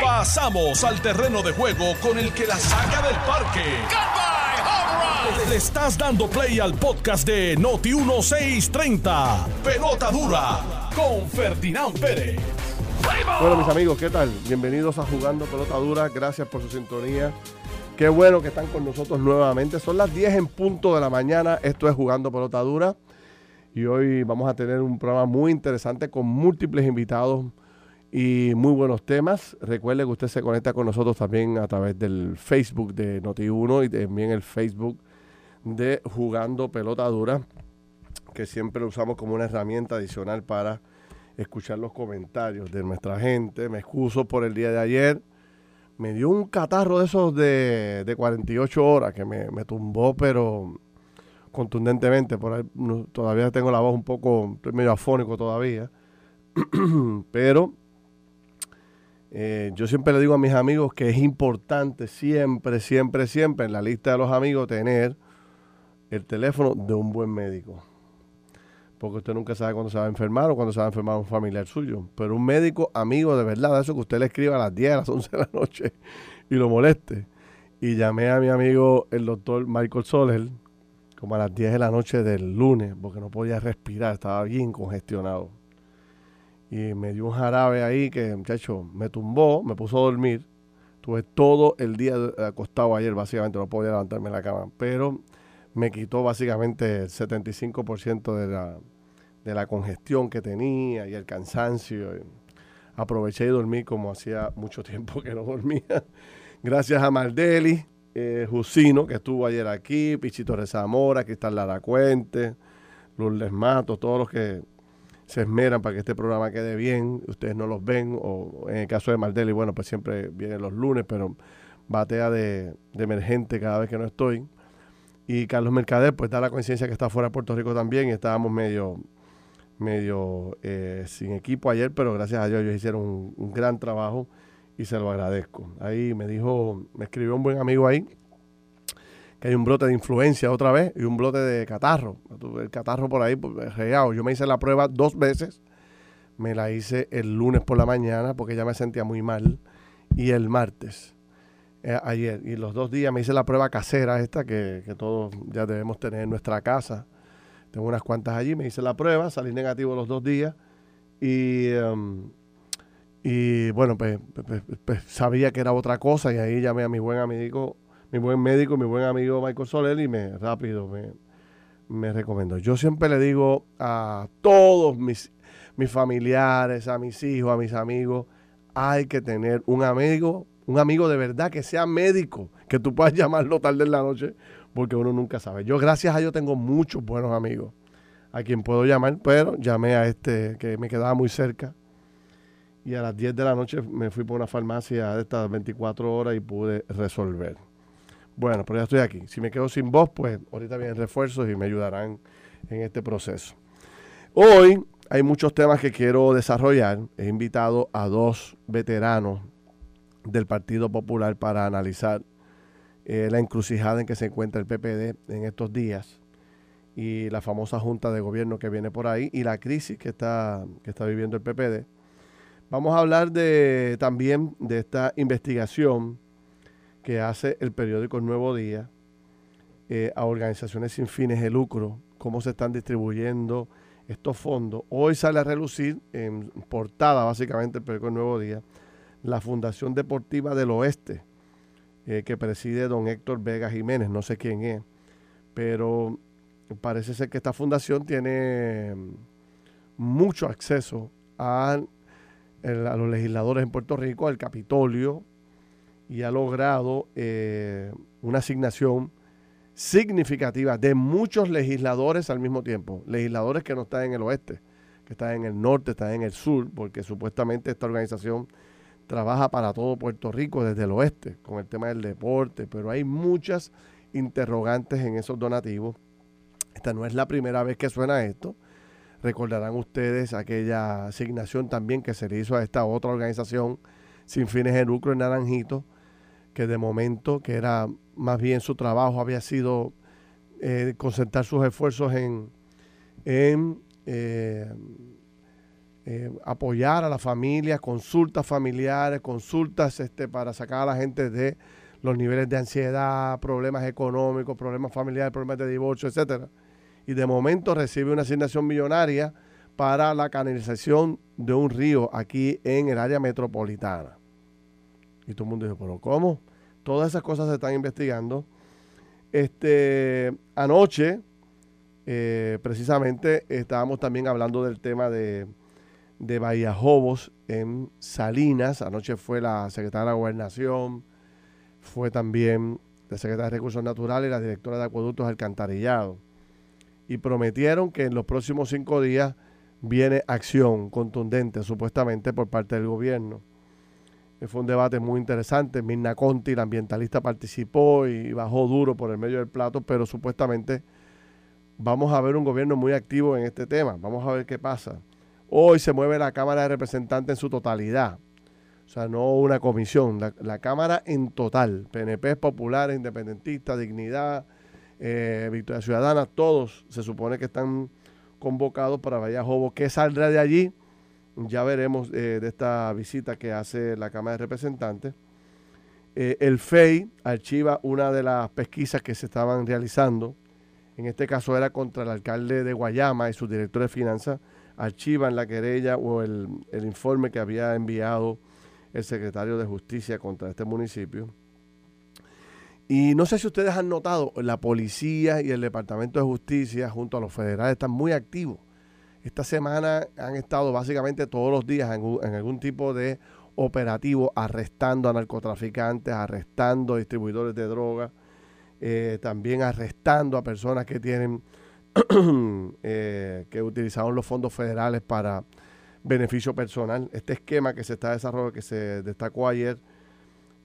Pasamos al terreno de juego con el que la saca del parque. Le estás dando play al podcast de Noti 1630. Pelota dura con Ferdinand Pérez. Bueno, mis amigos, ¿qué tal? Bienvenidos a Jugando Pelota Dura. Gracias por su sintonía. Qué bueno que están con nosotros nuevamente. Son las 10 en punto de la mañana. Esto es Jugando Pelota Dura. Y hoy vamos a tener un programa muy interesante con múltiples invitados y muy buenos temas. Recuerde que usted se conecta con nosotros también a través del Facebook de Noti1 y también el Facebook de Jugando Pelota Dura, que siempre lo usamos como una herramienta adicional para escuchar los comentarios de nuestra gente. Me excuso por el día de ayer. Me dio un catarro de esos de, de 48 horas que me, me tumbó, pero contundentemente. Por ahí, todavía tengo la voz un poco, medio afónico todavía. pero eh, yo siempre le digo a mis amigos que es importante siempre, siempre, siempre en la lista de los amigos tener el teléfono de un buen médico. Porque usted nunca sabe cuándo se va a enfermar o cuándo se va a enfermar un familiar suyo. Pero un médico amigo de verdad, eso que usted le escriba a las 10, a las 11 de la noche y lo moleste. Y llamé a mi amigo el doctor Michael Soler como a las 10 de la noche del lunes porque no podía respirar, estaba bien congestionado y me dio un jarabe ahí que, muchacho, me tumbó, me puso a dormir. Tuve todo el día acostado ayer, básicamente, no podía levantarme en la cama, pero me quitó básicamente el 75% de la, de la congestión que tenía y el cansancio. Aproveché y dormí como hacía mucho tiempo que no dormía. Gracias a Maldeli, eh, Jusino, que estuvo ayer aquí, Pichito Rezamora, Cristal Lara Cuente, Lourdes Mato, todos los que se esmeran para que este programa quede bien, ustedes no los ven, o en el caso de Maldeli, bueno, pues siempre viene los lunes, pero batea de, emergente cada vez que no estoy. Y Carlos Mercader, pues da la conciencia que está fuera de Puerto Rico también, y estábamos medio, medio eh, sin equipo ayer, pero gracias a Dios ellos hicieron un gran trabajo y se lo agradezco. Ahí me dijo, me escribió un buen amigo ahí, que hay un brote de influencia otra vez y un brote de catarro. El catarro por ahí, pues, regado. Yo me hice la prueba dos veces. Me la hice el lunes por la mañana porque ya me sentía muy mal. Y el martes, eh, ayer. Y los dos días me hice la prueba casera esta que, todos ya debemos tener en nuestra casa. Tengo unas cuantas allí. Me hice la prueba, salí negativo los dos días. Y, um, y bueno, pues, pues, pues, sabía que era otra cosa y ahí llamé a mi buen amigo mi buen médico, mi buen amigo Michael Soler y me rápido me, me recomendó. Yo siempre le digo a todos mis, mis familiares, a mis hijos, a mis amigos, hay que tener un amigo, un amigo de verdad que sea médico, que tú puedas llamarlo tarde en la noche, porque uno nunca sabe. Yo gracias a Dios tengo muchos buenos amigos a quien puedo llamar, pero llamé a este que me quedaba muy cerca. Y a las 10 de la noche me fui por una farmacia de estas 24 horas y pude resolver. Bueno, pero ya estoy aquí. Si me quedo sin voz, pues ahorita vienen refuerzos y me ayudarán en este proceso. Hoy hay muchos temas que quiero desarrollar. He invitado a dos veteranos del Partido Popular para analizar eh, la encrucijada en que se encuentra el PPD en estos días y la famosa junta de gobierno que viene por ahí y la crisis que está, que está viviendo el PPD. Vamos a hablar de, también de esta investigación que hace el periódico El Nuevo Día eh, a organizaciones sin fines de lucro, cómo se están distribuyendo estos fondos. Hoy sale a relucir en portada básicamente el periódico El Nuevo Día la Fundación Deportiva del Oeste, eh, que preside don Héctor Vega Jiménez, no sé quién es, pero parece ser que esta fundación tiene mucho acceso a los legisladores en Puerto Rico, al Capitolio, y ha logrado eh, una asignación significativa de muchos legisladores al mismo tiempo. Legisladores que no están en el oeste, que están en el norte, están en el sur, porque supuestamente esta organización trabaja para todo Puerto Rico desde el oeste, con el tema del deporte, pero hay muchas interrogantes en esos donativos. Esta no es la primera vez que suena esto. Recordarán ustedes aquella asignación también que se le hizo a esta otra organización sin fines de lucro en Naranjito, que de momento, que era más bien su trabajo, había sido eh, concentrar sus esfuerzos en, eh, eh, apoyar a la familia, consultas familiares, consultas este, para sacar a la gente de los niveles de ansiedad, problemas económicos, problemas familiares, problemas de divorcio, etcétera. Y de momento recibe una asignación millonaria para la canalización de un río aquí en el área metropolitana. Y todo el mundo dice, pero ¿cómo? Todas esas cosas se están investigando. Este, anoche, eh, precisamente, estábamos también hablando del tema de, de Bahía Jobos en Salinas. Anoche fue la secretaria de la Gobernación, fue también la secretaria de Recursos Naturales y la directora de Acueductos Alcantarillado. Y prometieron que en los próximos cinco días viene acción contundente, supuestamente, por parte del gobierno. Eh, fue un debate muy interesante. Mirna Conti, la ambientalista, participó y bajó duro por el medio del plato, pero supuestamente vamos a ver un gobierno muy activo en este tema. Vamos a ver qué pasa. Hoy se mueve la Cámara de Representantes en su totalidad. O sea, no una comisión, la, Cámara en total. PNP, populares, independentistas, dignidad, eh, Victoria Ciudadana, todos se supone que están convocados para Jobo. ¿Qué saldrá de allí? Ya veremos eh, de esta visita que hace la Cámara de Representantes. Eh, el FEI archiva una de las pesquisas que se estaban realizando. En este caso era contra el alcalde de Guayama y su director de finanzas. Archivan la querella o el, el informe que había enviado el secretario de Justicia contra este municipio. Y no sé si ustedes han notado, la policía y el Departamento de Justicia junto a los federales están muy activos. Esta semana han estado básicamente todos los días en, algún tipo de operativo arrestando a narcotraficantes, arrestando a distribuidores de drogas, eh, también arrestando a personas que tienen eh, que utilizaron los fondos federales para beneficio personal. Este esquema que se está desarrollando, que se destacó ayer,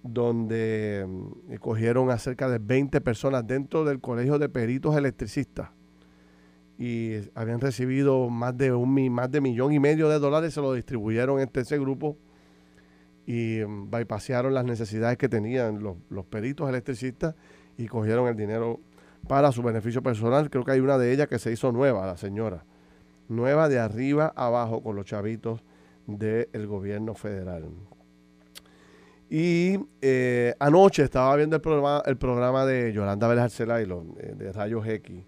donde mm, cogieron a cerca de 20 personas dentro del Colegio de Peritos Electricistas y habían recibido más de un más de millón y medio de dólares, se lo distribuyeron entre ese grupo y mm, bypasearon las necesidades que tenían los, los peritos electricistas y cogieron el dinero para su beneficio personal. Creo que hay una de ellas que se hizo nueva, la señora. Nueva de arriba abajo con los chavitos del gobierno federal. Y eh, anoche estaba viendo el programa, el programa de Yolanda Vélez y eh, de Rayos X.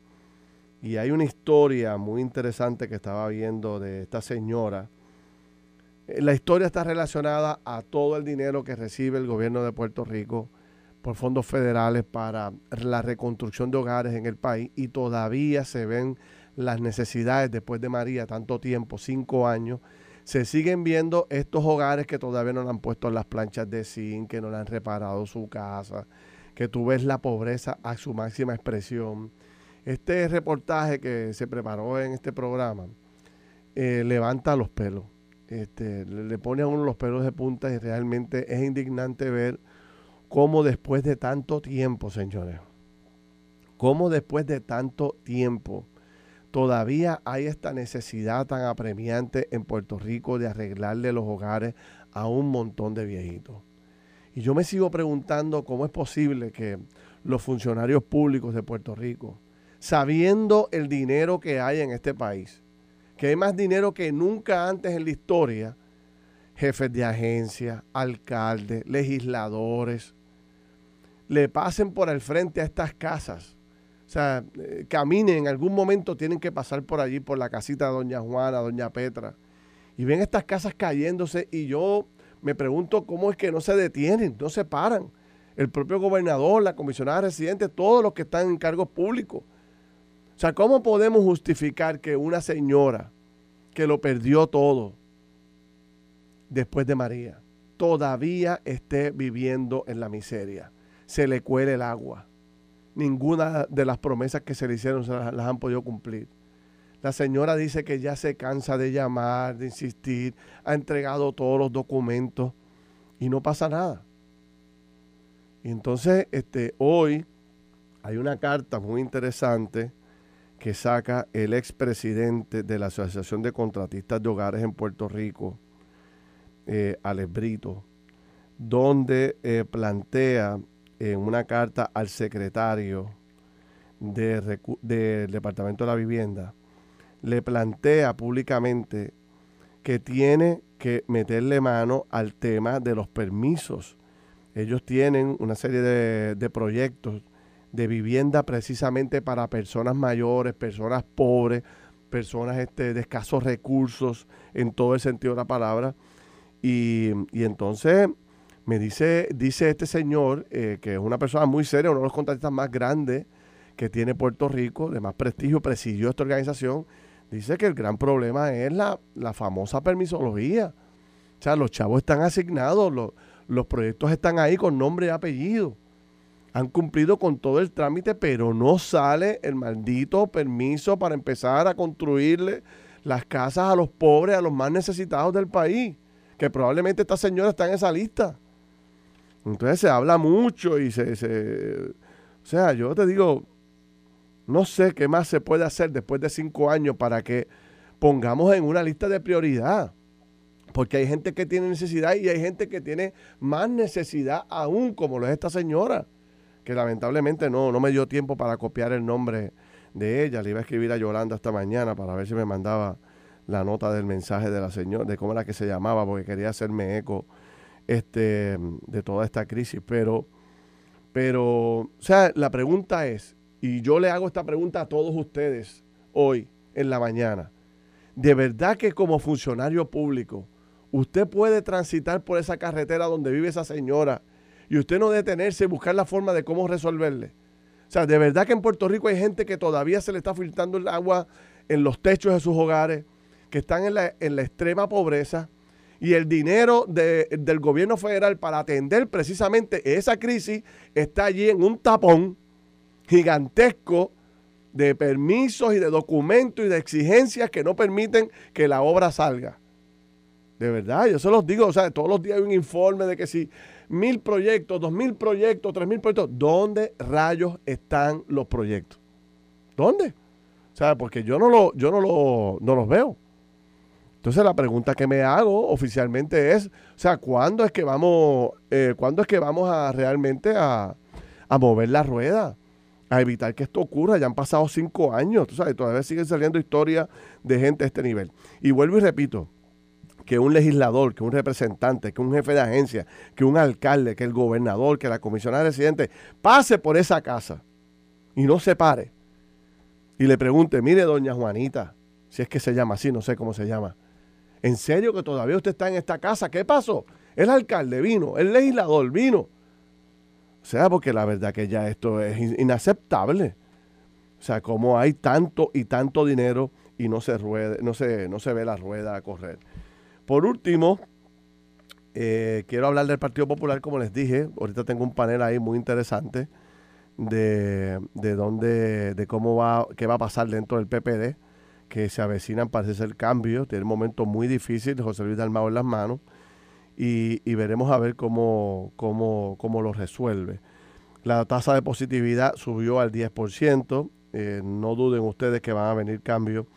Y hay una historia muy interesante que estaba viendo de esta señora. Eh, la historia está relacionada a todo el dinero que recibe el gobierno de Puerto Rico por fondos federales para la reconstrucción de hogares en el país y todavía se ven las necesidades después de María, tanto tiempo, cinco años, se siguen viendo estos hogares que todavía no le han puesto las planchas de zinc, que no le han reparado su casa, que tú ves la pobreza a su máxima expresión. Este reportaje que se preparó en este programa eh, levanta los pelos, este, le pone a uno los pelos de punta y realmente es indignante ver cómo después de tanto tiempo, señores, cómo después de tanto tiempo, todavía hay esta necesidad tan apremiante en Puerto Rico de arreglarle los hogares a un montón de viejitos. Y yo me sigo preguntando cómo es posible que los funcionarios públicos de Puerto Rico, sabiendo el dinero que hay en este país, que hay más dinero que nunca antes en la historia, jefes de agencia, alcaldes, legisladores, le pasen por el frente a estas casas o sea, eh, caminen, en algún momento tienen que pasar por allí, por la casita de Doña Juana, Doña Petra, y ven estas casas cayéndose y yo me pregunto cómo es que no se detienen, no se paran. El propio gobernador, la comisionada residente, todos los que están en cargos públicos. O sea, ¿cómo podemos justificar que una señora que lo perdió todo después de María todavía esté viviendo en la miseria? Se le cuele el agua ninguna de las promesas que se le hicieron las, han podido cumplir. La señora dice que ya se cansa de llamar, de insistir, ha entregado todos los documentos y no pasa nada. Y entonces, este, hoy hay una carta muy interesante que saca el expresidente de la Asociación de Contratistas de Hogares en Puerto Rico, eh, Alex Brito, donde eh, plantea en una carta al secretario del Departamento de la Vivienda, le plantea públicamente que tiene que meterle mano al tema de los permisos. Ellos tienen una serie de, proyectos de vivienda precisamente para personas mayores, personas pobres, personas este, de escasos recursos en todo el sentido de la palabra. Y, entonces me dice, dice este señor, eh, que es una persona muy seria, uno de los contratistas más grandes que tiene Puerto Rico, de más prestigio, presidió esta organización, dice que el gran problema es la, famosa permisología. O sea, los chavos están asignados, los, los proyectos están ahí con nombre y apellido. Han cumplido con todo el trámite, pero no sale el maldito permiso para empezar a construirle las casas a los pobres, a los más necesitados del país. Que probablemente esta señora está en esa lista. Entonces se habla mucho y se, se o sea, yo te digo, no sé qué más se puede hacer después de cinco años para que pongamos en una lista de prioridad. Porque hay gente que tiene necesidad y hay gente que tiene más necesidad aún, como lo es esta señora, que lamentablemente no, no me dio tiempo para copiar el nombre de ella. Le iba a escribir a Yolanda esta mañana para ver si me mandaba la nota del mensaje de la señora, de cómo era que se llamaba, porque quería hacerme eco este, de toda esta crisis. Pero, pero, o sea, la pregunta es, y yo le hago esta pregunta a todos ustedes hoy en la mañana. ¿De verdad que como funcionario público usted puede transitar por esa carretera donde vive esa señora y usted no detenerse y buscar la forma de cómo resolverle? O sea, de verdad que en Puerto Rico hay gente que todavía se le está filtrando el agua en los techos de sus hogares, que están en la, en la extrema pobreza y el dinero del gobierno federal para atender precisamente esa crisis está allí en un tapón gigantesco de permisos y de documentos y de exigencias que no permiten que la obra salga. De verdad, yo se los digo, o sea, todos los días hay un informe de que si mil proyectos, dos mil proyectos, tres mil proyectos, ¿dónde rayos están los proyectos? ¿Dónde? O sea, porque yo no, lo, yo no, lo, no los veo. Entonces la pregunta que me hago oficialmente es, o sea, ¿cuándo es que vamos, eh, ¿cuándo es que vamos a realmente a, mover la rueda? a evitar que esto ocurra. Ya han pasado cinco años, tú sabes, todavía siguen saliendo historias de gente de este nivel. Y vuelvo y repito, que un legislador, que un representante, que un jefe de agencia, que un alcalde, que el gobernador, que la comisionada residente pase por esa casa y no se pare y le pregunte, mire doña Juanita, si es que se llama así, no sé cómo se llama, ¿en serio que todavía usted está en esta casa? ¿Qué pasó? El alcalde vino, el legislador vino o sea, porque la verdad que ya esto es inaceptable. O sea, como hay tanto y tanto dinero y no se, ruede, no se, no se ve la rueda a correr. Por último, eh, quiero hablar del Partido Popular, como les dije. Ahorita tengo un panel ahí muy interesante de, de dónde, de cómo va, qué va a pasar dentro del PPD, que se avecinan, parece ser cambios. Tiene un momento muy difícil, José Luis Dalmao en las manos y, veremos a ver cómo, cómo, cómo, lo resuelve. La tasa de positividad subió al 10%. Eh, no duden ustedes que van a venir cambios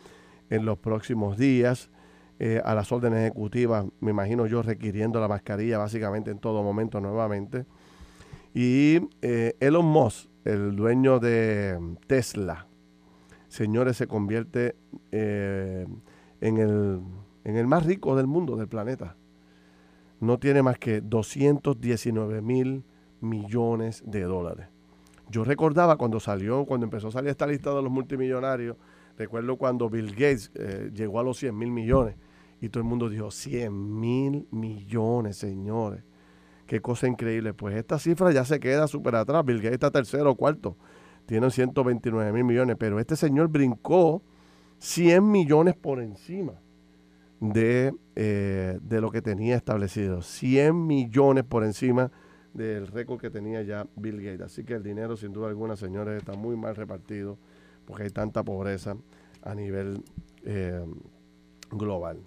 en los próximos días. Eh, a las órdenes ejecutivas, me imagino yo requiriendo la mascarilla básicamente en todo momento nuevamente. Y eh, Elon Musk, el dueño de Tesla, señores, se convierte en, el, en el más rico del mundo, del planeta no tiene más que 219 mil millones de dólares. Yo recordaba cuando salió, cuando empezó a salir esta lista de los multimillonarios, recuerdo cuando Bill Gates eh, llegó a los 100 mil millones y todo el mundo dijo 100 mil millones, señores. Qué cosa increíble. Pues esta cifra ya se queda súper atrás. Bill Gates está tercero o cuarto. Tiene 129 mil millones, pero este señor brincó 100 millones por encima de, eh, de lo que tenía establecido. 100 millones por encima del récord que tenía ya Bill Gates. Así que el dinero, sin duda alguna, señores, está muy mal repartido porque hay tanta pobreza a nivel eh, global.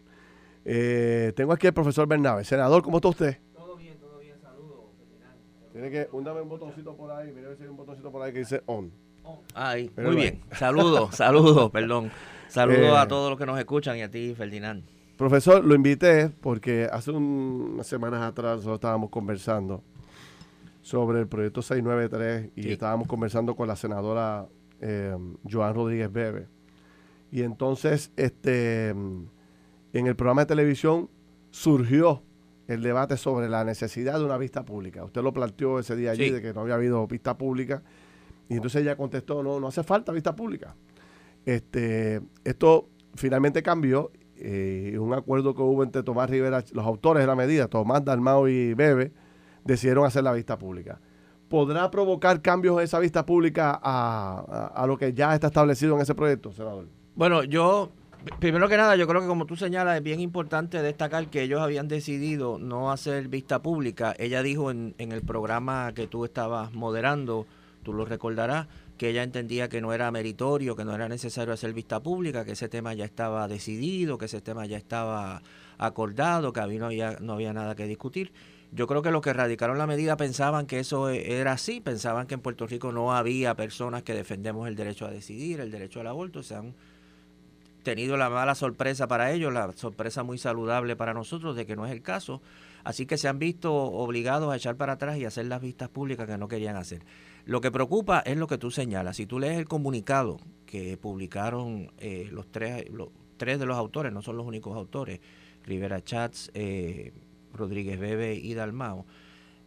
Eh, tengo aquí al profesor Bernabe. Senador, ¿cómo está usted? Todo bien, todo bien. Saludos, Tiene que, un un botoncito por ahí. Mira si hay un botoncito por ahí que dice on. Ay, muy bien. Saludos, saludos, perdón. Saludos a todos los que nos escuchan y a ti, Ferdinand. Profesor, lo invité porque hace unas semanas atrás nosotros estábamos conversando sobre el proyecto 693 y estábamos conversando con la senadora eh, Joan Rodríguez Bebe. Y entonces, este, en el programa de televisión surgió el debate sobre la necesidad de una vista pública. Usted lo planteó ese día allí de que no había habido vista pública y entonces ella contestó, no, no hace falta vista pública. Este, esto finalmente cambió eh, un acuerdo que hubo entre Tomás Rivera, los autores de la medida, Tomás Dalmao y Bebe, decidieron hacer la vista pública. ¿Podrá provocar cambios en esa vista pública a, a lo que ya está establecido en ese proyecto, senador? Bueno, yo Primero que nada, yo creo que como tú señalas, es bien importante destacar que ellos habían decidido no hacer vista pública. Ella dijo en, en el programa que tú estabas moderando, tú lo recordarás, que ella entendía que no era meritorio, que no era necesario hacer vista pública, que ese tema ya estaba decidido, que ese tema ya estaba acordado, que no había, no había nada que discutir. Yo creo que los que radicaron la medida pensaban que eso era así, pensaban que en Puerto Rico no había personas que defendemos el derecho a decidir, el derecho al aborto, se han tenido la mala sorpresa para ellos, la sorpresa muy saludable para nosotros de que no es el caso. Así que se han visto obligados a echar para atrás y hacer las vistas públicas que no querían hacer. Lo que preocupa es lo que tú señalas. Si tú lees el comunicado que publicaron eh, los, tres, los tres de los autores, no son los únicos autores, Rivera Chats, eh, Rodríguez Bebe y Dalmao,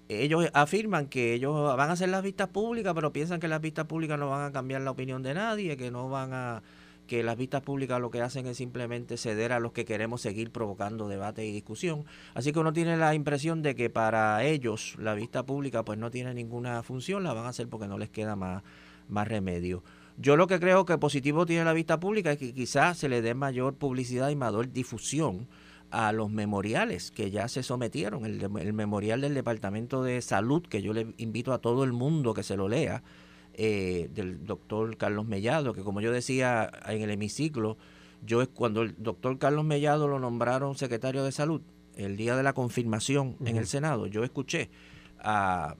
ellos afirman que ellos van a hacer las vistas públicas, pero piensan que las vistas públicas no van a cambiar la opinión de nadie, que no van a que las vistas públicas lo que hacen es simplemente ceder a los que queremos seguir provocando debate y discusión. Así que uno tiene la impresión de que para ellos la vista pública pues no tiene ninguna función, la van a hacer porque no les queda más, más remedio. Yo lo que creo que positivo tiene la vista pública es que quizás se le dé mayor publicidad y mayor difusión a los memoriales que ya se sometieron. El, el memorial del Departamento de Salud, que yo le invito a todo el mundo que se lo lea, eh, del doctor Carlos Mellado, que como yo decía en el hemiciclo, yo cuando el doctor Carlos Mellado lo nombraron secretario de salud, el día de la confirmación en el Senado, yo escuché a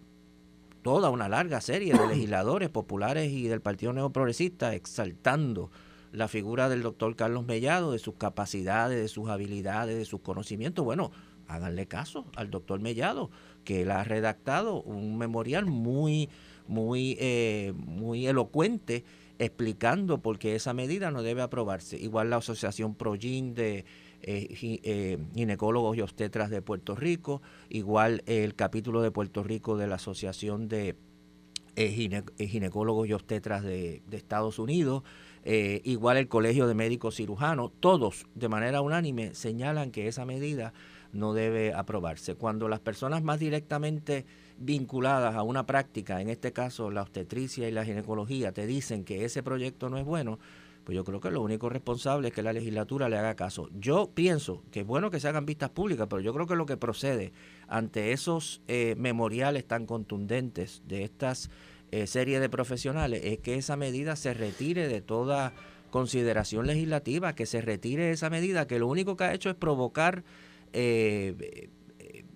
toda una larga serie de legisladores populares y del Partido Neoprogresista exaltando la figura del doctor Carlos Mellado, de sus capacidades, de sus habilidades, de sus conocimientos. Bueno, háganle caso al doctor Mellado, que él ha redactado un memorial muy muy, eh, muy elocuente explicando por qué esa medida no debe aprobarse. Igual la Asociación ProGin de eh, eh, Ginecólogos y Obstetras de Puerto Rico, igual el capítulo de Puerto Rico de la Asociación de Ginecólogos y Obstetras de, de Estados Unidos, igual el Colegio de Médicos Cirujanos, todos de manera unánime señalan que esa medida no debe aprobarse. Cuando las personas más directamente vinculadas a una práctica, en este caso la obstetricia y la ginecología, te dicen que ese proyecto no es bueno, pues yo creo que lo único responsable es que la legislatura le haga caso. Yo pienso que es bueno que se hagan vistas públicas, pero yo creo que lo que procede ante esos eh, memoriales tan contundentes de estas eh, series de profesionales es que esa medida se retire de toda consideración legislativa, que se retire esa medida, que lo único que ha hecho es provocar eh,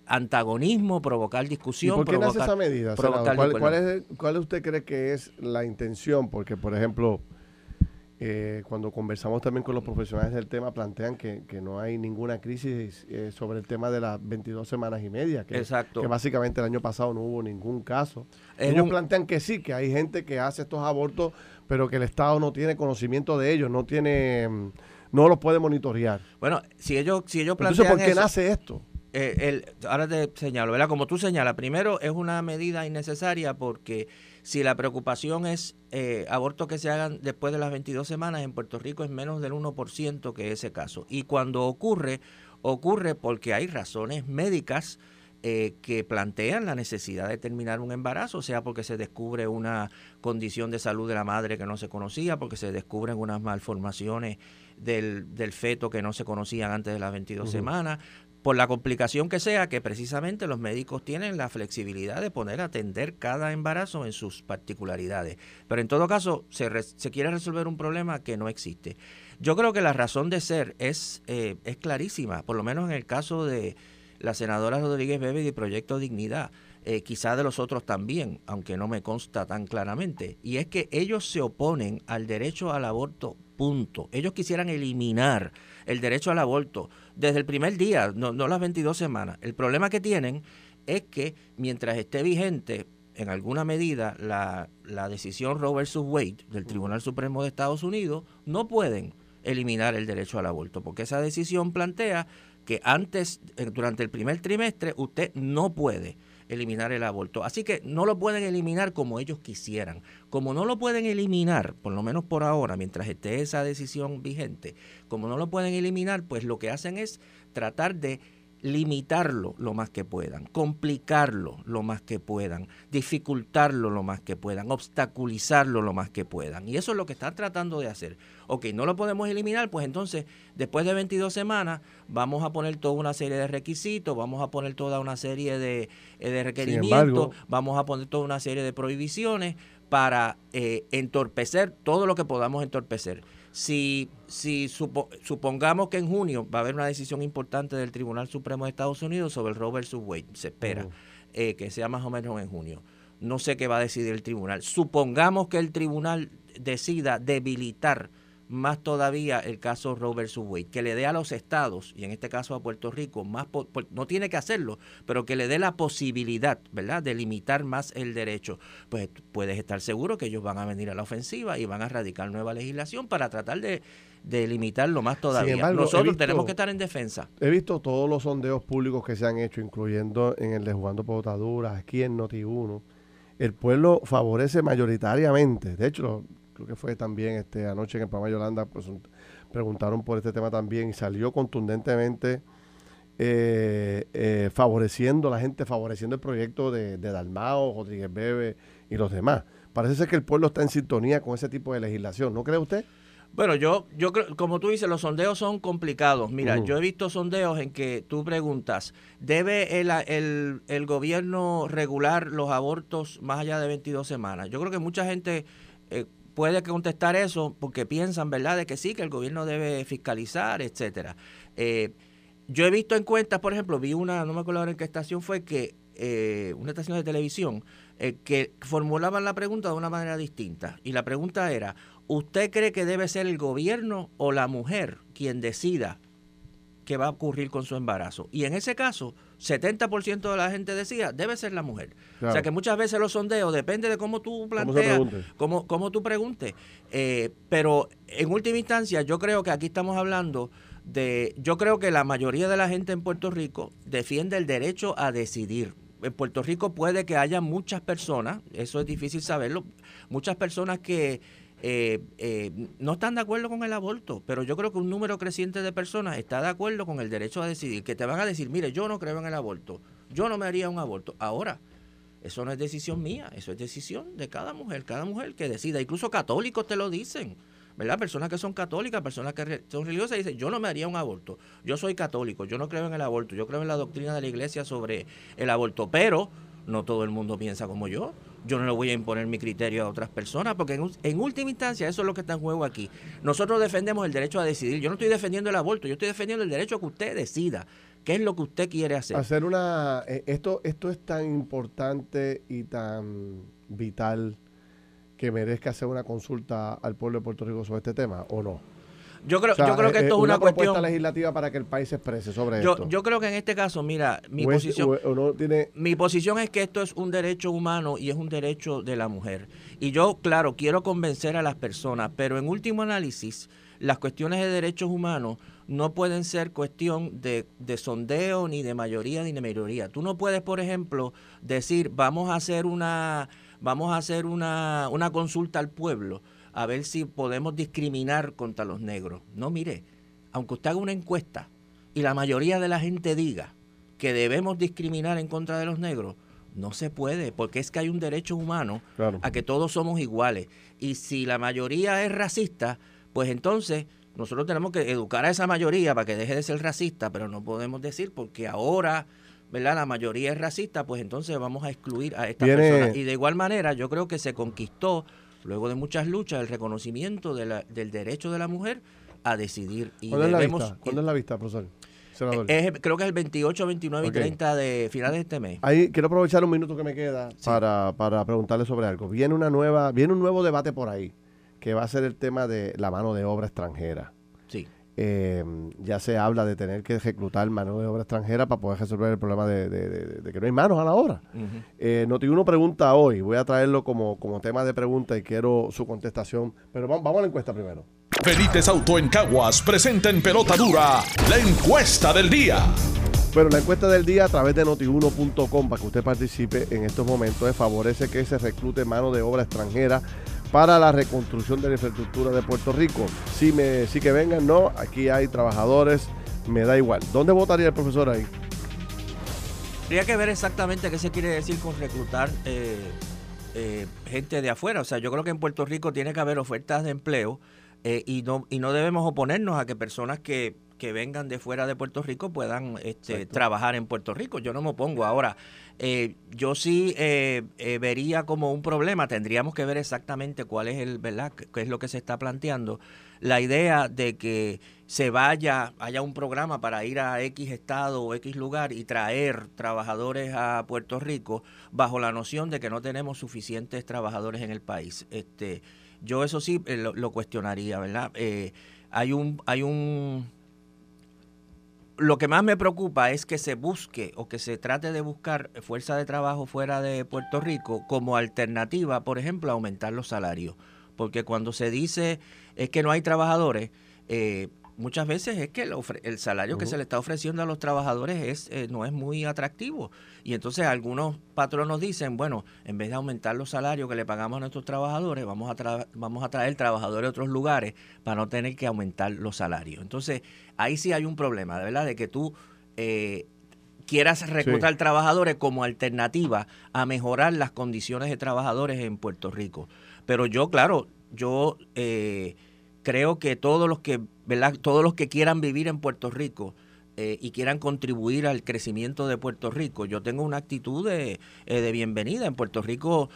antagonismo, provocar discusión. ¿Y ¿Por qué nace esa medida? ¿Cuál, usted cree que es la intención? Porque, por ejemplo, eh, cuando conversamos también con los profesionales del tema, plantean que, no hay ninguna crisis eh, sobre el tema de las 22 semanas y media, que, Exacto. que básicamente el año pasado no hubo ningún caso. Ellos plantean que sí, que hay gente que hace estos abortos, pero que el Estado no tiene conocimiento de ellos, no tiene... Mm, no los puede monitorear. Bueno, si ellos, si ellos plantean Entonces, ¿por qué nace esto? Eh, el, ahora te señalo, ¿verdad? Como tú señalas, primero es una medida innecesaria porque si la preocupación es eh, abortos que se hagan después de las 22 semanas, en Puerto Rico es menos del 1% que ese caso. Y cuando ocurre, ocurre porque hay razones médicas eh, que plantean la necesidad de terminar un embarazo, sea porque se descubre una condición de salud de la madre que no se conocía, porque se descubren unas malformaciones del, del feto que no se conocían antes de las 22 semanas, por la complicación que sea, que precisamente los médicos tienen la flexibilidad de poner a atender cada embarazo en sus particularidades. Pero en todo caso, se, se quiere resolver un problema que no existe. Yo creo que la razón de ser es, eh, es clarísima, por lo menos en el caso de la senadora Rodríguez Bebe y Proyecto Dignidad, eh, quizá de los otros también, aunque no me consta tan claramente, y es que ellos se oponen al derecho al aborto, punto. Ellos quisieran eliminar el derecho al aborto desde el primer día, no, las 22 semanas. El problema que tienen es que mientras esté vigente en alguna medida la, la decisión Roe vs. Wade del Tribunal Supremo de Estados Unidos, no pueden eliminar el derecho al aborto, porque esa decisión plantea que antes, eh, durante el primer trimestre, usted no puede eliminar el aborto. Así que no lo pueden eliminar como ellos quisieran. Como no lo pueden eliminar, por lo menos por ahora, mientras esté esa decisión vigente, como no lo pueden eliminar, pues lo que hacen es tratar de limitarlo lo más que puedan, complicarlo lo más que puedan, dificultarlo lo más que puedan, obstaculizarlo lo más que puedan. Y eso es lo que están tratando de hacer. Ok, no lo podemos eliminar, pues entonces después de 22 semanas vamos a poner toda una serie de requisitos, vamos a poner toda una serie de, eh, requerimientos, vamos a poner toda una serie de prohibiciones para eh, entorpecer todo lo que podamos entorpecer si, si supongamos que en junio va a haber una decisión importante del Tribunal Supremo de Estados Unidos sobre el Roe vs. Wade, se espera eh, que sea más o menos en junio. No sé qué va a decidir el tribunal. Supongamos que el tribunal decida debilitar más todavía el caso Roe vs. Wade, que le dé a los estados, y en este caso a Puerto Rico, más no tiene que hacerlo, pero que le dé la posibilidad, ¿verdad?, de limitar más el derecho. Pues puedes estar seguro que ellos van a venir a la ofensiva y van a radicar nueva legislación para tratar de, limitarlo más todavía. Nosotros tenemos que estar en defensa. He visto todos los sondeos públicos que se han hecho, incluyendo en el de Jugando por Botaduras, aquí en Noti1. El pueblo favorece mayoritariamente, de hecho, creo que fue también este anoche en el programa Yolanda, pues preguntaron por este tema también y salió contundentemente eh, eh, favoreciendo la gente, favoreciendo el proyecto de, de Dalmao, Rodríguez Bebe y los demás. Parece ser que el pueblo está en sintonía con ese tipo de legislación, ¿no cree usted? Bueno, yo, yo creo, como tú dices, los sondeos son complicados. Mira, yo he visto sondeos en que tú preguntas, ¿debe el, el, el, gobierno regular los abortos más allá de 22 semanas? Yo creo que mucha gente eh, puede contestar eso porque piensan, ¿verdad?, de que sí, que el gobierno debe fiscalizar, etcétera. Eh, yo he visto en cuentas, por ejemplo, vi una, no me acuerdo en qué estación fue, que eh, una estación de televisión, eh, que formulaban la pregunta de una manera distinta. Y la pregunta era, ¿usted cree que debe ser el gobierno o la mujer quien decida qué va a ocurrir con su embarazo? Y en ese caso, 70% de la gente decía, debe ser la mujer. O sea que muchas veces los sondeos, depende de cómo tú planteas, cómo, cómo, tú preguntes. Eh, pero en última instancia, yo creo que aquí estamos hablando de, yo creo que la mayoría de la gente en Puerto Rico defiende el derecho a decidir. En Puerto Rico puede que haya muchas personas, eso es difícil saberlo, muchas personas que eh, eh, no están de acuerdo con el aborto, pero yo creo que un número creciente de personas está de acuerdo con el derecho a decidir, que te van a decir, mire, yo no creo en el aborto, yo no me haría un aborto. Ahora, eso no es decisión mía, eso es decisión de cada mujer, cada mujer que decida, incluso católicos te lo dicen. ¿verdad? Personas que son católicas, personas que son religiosas, dicen, yo no me haría un aborto, yo soy católico, yo no creo en el aborto, yo creo en la doctrina de la iglesia sobre el aborto, pero no todo el mundo piensa como yo yo no le voy a imponer mi criterio a otras personas, porque en, última instancia eso es lo que está en juego aquí. Nosotros defendemos el derecho a decidir. Yo no estoy defendiendo el aborto, yo estoy defendiendo el derecho a que usted decida qué es lo que usted quiere hacer. Hacer una... Eh, esto, esto es tan importante y tan vital que merezca hacer una consulta al pueblo de Puerto Rico sobre este tema, ¿o no? Yo creo, yo creo que esto es una, cuestión legislativa para que el país se exprese sobre esto. Yo creo que en este caso, mira, mi posición, mi posición es que esto es un derecho humano y es un derecho de la mujer. Y yo, claro, quiero convencer a las personas, pero en último análisis, las cuestiones de derechos humanos no pueden ser cuestión de, de sondeo ni de mayoría ni de minoría. Tú no puedes, por ejemplo, decir vamos a hacer una vamos a hacer una, una consulta al pueblo a ver si podemos discriminar contra los negros. No, mire, aunque usted haga una encuesta y la mayoría de la gente diga que debemos discriminar en contra de los negros, no se puede, porque es que hay un derecho humano a que todos somos iguales. Y si la mayoría es racista, pues entonces nosotros tenemos que educar a esa mayoría para que deje de ser racista, pero no podemos decir porque ahora, ¿verdad? La mayoría es racista, pues entonces vamos a excluir a esta persona. Y de igual manera, yo creo que se conquistó luego de muchas luchas, el reconocimiento de la, del derecho de la mujer a decidir. Y ¿Cuándo, es la vista? ¿Cuándo es la vista, profesor? creo que es el 28, 29 y 30 de finales de este mes. Ahí quiero aprovechar un minuto que me queda para, para preguntarle sobre algo. Viene una nueva, viene un nuevo debate por ahí, que va a ser el tema de la mano de obra extranjera. Eh, ya se habla de tener que reclutar mano de obra extranjera para poder resolver el problema de, que no hay manos a la obra. Uh Noti uno pregunta hoy, voy a traerlo como, como tema de pregunta y quiero su contestación, pero vamos, vamos a la encuesta primero. Benítez Auto en Caguas presenta en pelota dura la encuesta del día. Bueno, la encuesta del día a través de notiuno.com para que usted participe en estos momentos favorece que se reclute mano de obra extranjera para la reconstrucción de la infraestructura de Puerto Rico. Si me sí que vengan, no, aquí hay trabajadores, me da igual. ¿Dónde votaría el profesor ahí? Habría que ver exactamente qué se quiere decir con reclutar eh, eh, gente de afuera. O sea, yo creo que en Puerto Rico tiene que haber ofertas de empleo eh, y, no, y no debemos oponernos a que personas que, que vengan de fuera de Puerto Rico puedan este, trabajar en Puerto Rico. Yo no me opongo. Ahora, eh, yo sí eh, vería como un problema. Tendríamos que ver exactamente cuál es el, ¿verdad? qué es lo que se está planteando. La idea de que se vaya, haya un programa para ir a X estado o X lugar y traer trabajadores a Puerto Rico bajo la noción de que no tenemos suficientes trabajadores en el país. Este, yo eso sí eh, lo, cuestionaría, ¿verdad? Eh, hay un, hay un lo que más me preocupa es que se busque o que se trate de buscar fuerza de trabajo fuera de Puerto Rico como alternativa, por ejemplo, a aumentar los salarios. Porque cuando se dice es que no hay trabajadores, eh, muchas veces es que el, salario que se le está ofreciendo a los trabajadores es eh, no es muy atractivo. Y entonces algunos patronos dicen, bueno, en vez de aumentar los salarios que le pagamos a nuestros trabajadores, vamos a, vamos a traer trabajadores de otros lugares para no tener que aumentar los salarios. Entonces, ahí sí hay un problema, de verdad, de que tú... Eh, quieras reclutar trabajadores como alternativa a mejorar las condiciones de trabajadores en Puerto Rico. Pero yo, claro, yo eh, creo que todos los que, ¿verdad? Todos los que quieran vivir en Puerto Rico eh, y quieran contribuir al crecimiento de Puerto Rico, yo tengo una actitud de, eh, bienvenida. En Puerto Rico,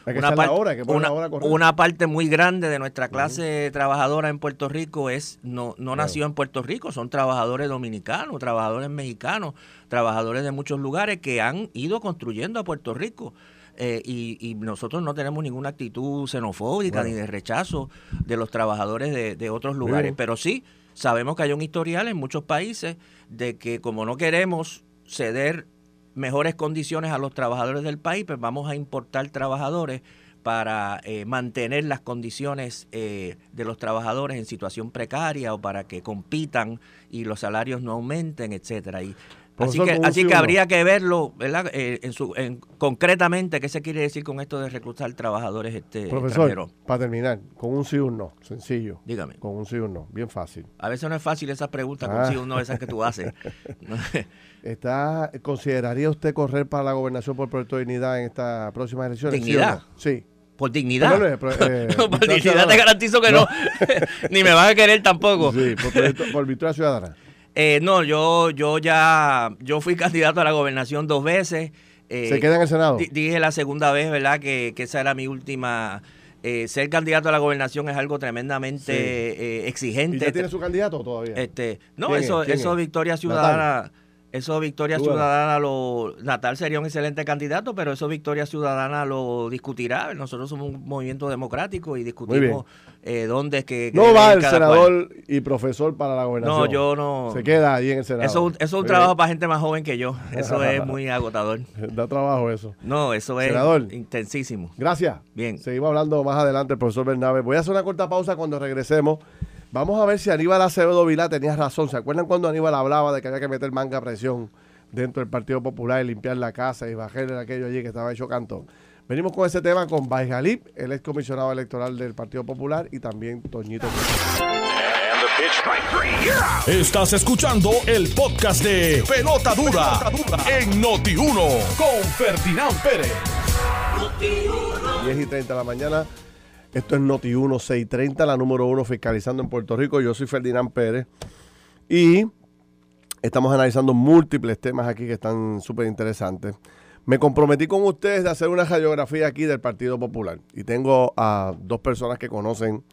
una, parte muy grande de nuestra clase trabajadora en Puerto Rico es no, no nació en Puerto Rico, son trabajadores dominicanos, trabajadores mexicanos, trabajadores de muchos lugares que han ido construyendo a Puerto Rico. Eh, y, nosotros no tenemos ninguna actitud xenofóbica ni de rechazo de los trabajadores de, otros lugares, pero sí sabemos que hay un historial en muchos países de que como no queremos ceder mejores condiciones a los trabajadores del país, pues vamos a importar trabajadores para eh, mantener las condiciones eh, de los trabajadores en situación precaria o para que compitan y los salarios no aumenten, etcétera. Y así que, así que habría que verlo, ¿verdad? Eh, en su, en, concretamente, ¿qué se quiere decir con esto de reclutar trabajadores este, Profesor, para terminar, con un sí o un no, sencillo. Dígame. Con un sí o un no, bien fácil. A veces no es fácil esas preguntas con sí o un no, esas que tú haces. Está, ¿Consideraría usted correr para la gobernación por Puerto Dignidad en esta próxima elección? ¿Dignidad? Sí. Por dignidad. Eh, por dignidad te garantizo que no. Ni me van a querer tampoco. Sí, por, por Victoria Ciudadana. Eh, no, yo, yo ya, yo fui candidato a la gobernación dos veces. Eh, ¿Se queda en el Senado? Dije la segunda vez, ¿verdad? Que, que esa era mi última... Eh, ser candidato a la gobernación es algo tremendamente exigente. ¿Y ya tiene su candidato todavía? Este, no, eso, eso Victoria Ciudadana... Eso Victoria Ciudadana lo... Natal sería un excelente candidato, pero eso Victoria Ciudadana lo discutirá. Nosotros somos un movimiento democrático y discutimos eh, dónde es que... No va el senador y profesor para la gobernación. No, yo no... Se queda ahí en el Senado. Eso, es un trabajo para gente más joven que yo. Eso es muy agotador. Da trabajo eso. No, eso es senador, intensísimo. Gracias. Bien. Seguimos hablando más adelante, el profesor Bernabe. Voy a hacer una corta pausa cuando regresemos. Vamos a ver si Aníbal Acevedo Vilá tenía razón. ¿Se acuerdan cuando Aníbal hablaba de que había que meter manga a presión dentro del Partido Popular y limpiar la casa y bajar aquello allí que estaba hecho canto? Venimos con ese tema con Jalip, el ex comisionado electoral del Partido Popular, y también Toñito. Estás escuchando el podcast de Pelota Dura, en Noti1 con Ferdinand Pérez. 10 y 30 de la mañana. Esto es Noti 1 630, la número uno fiscalizando en Puerto Rico. Yo soy Ferdinand Pérez y estamos analizando múltiples temas aquí que están súper interesantes. Me comprometí con ustedes de hacer una radiografía aquí del Partido Popular y tengo a dos personas que conocen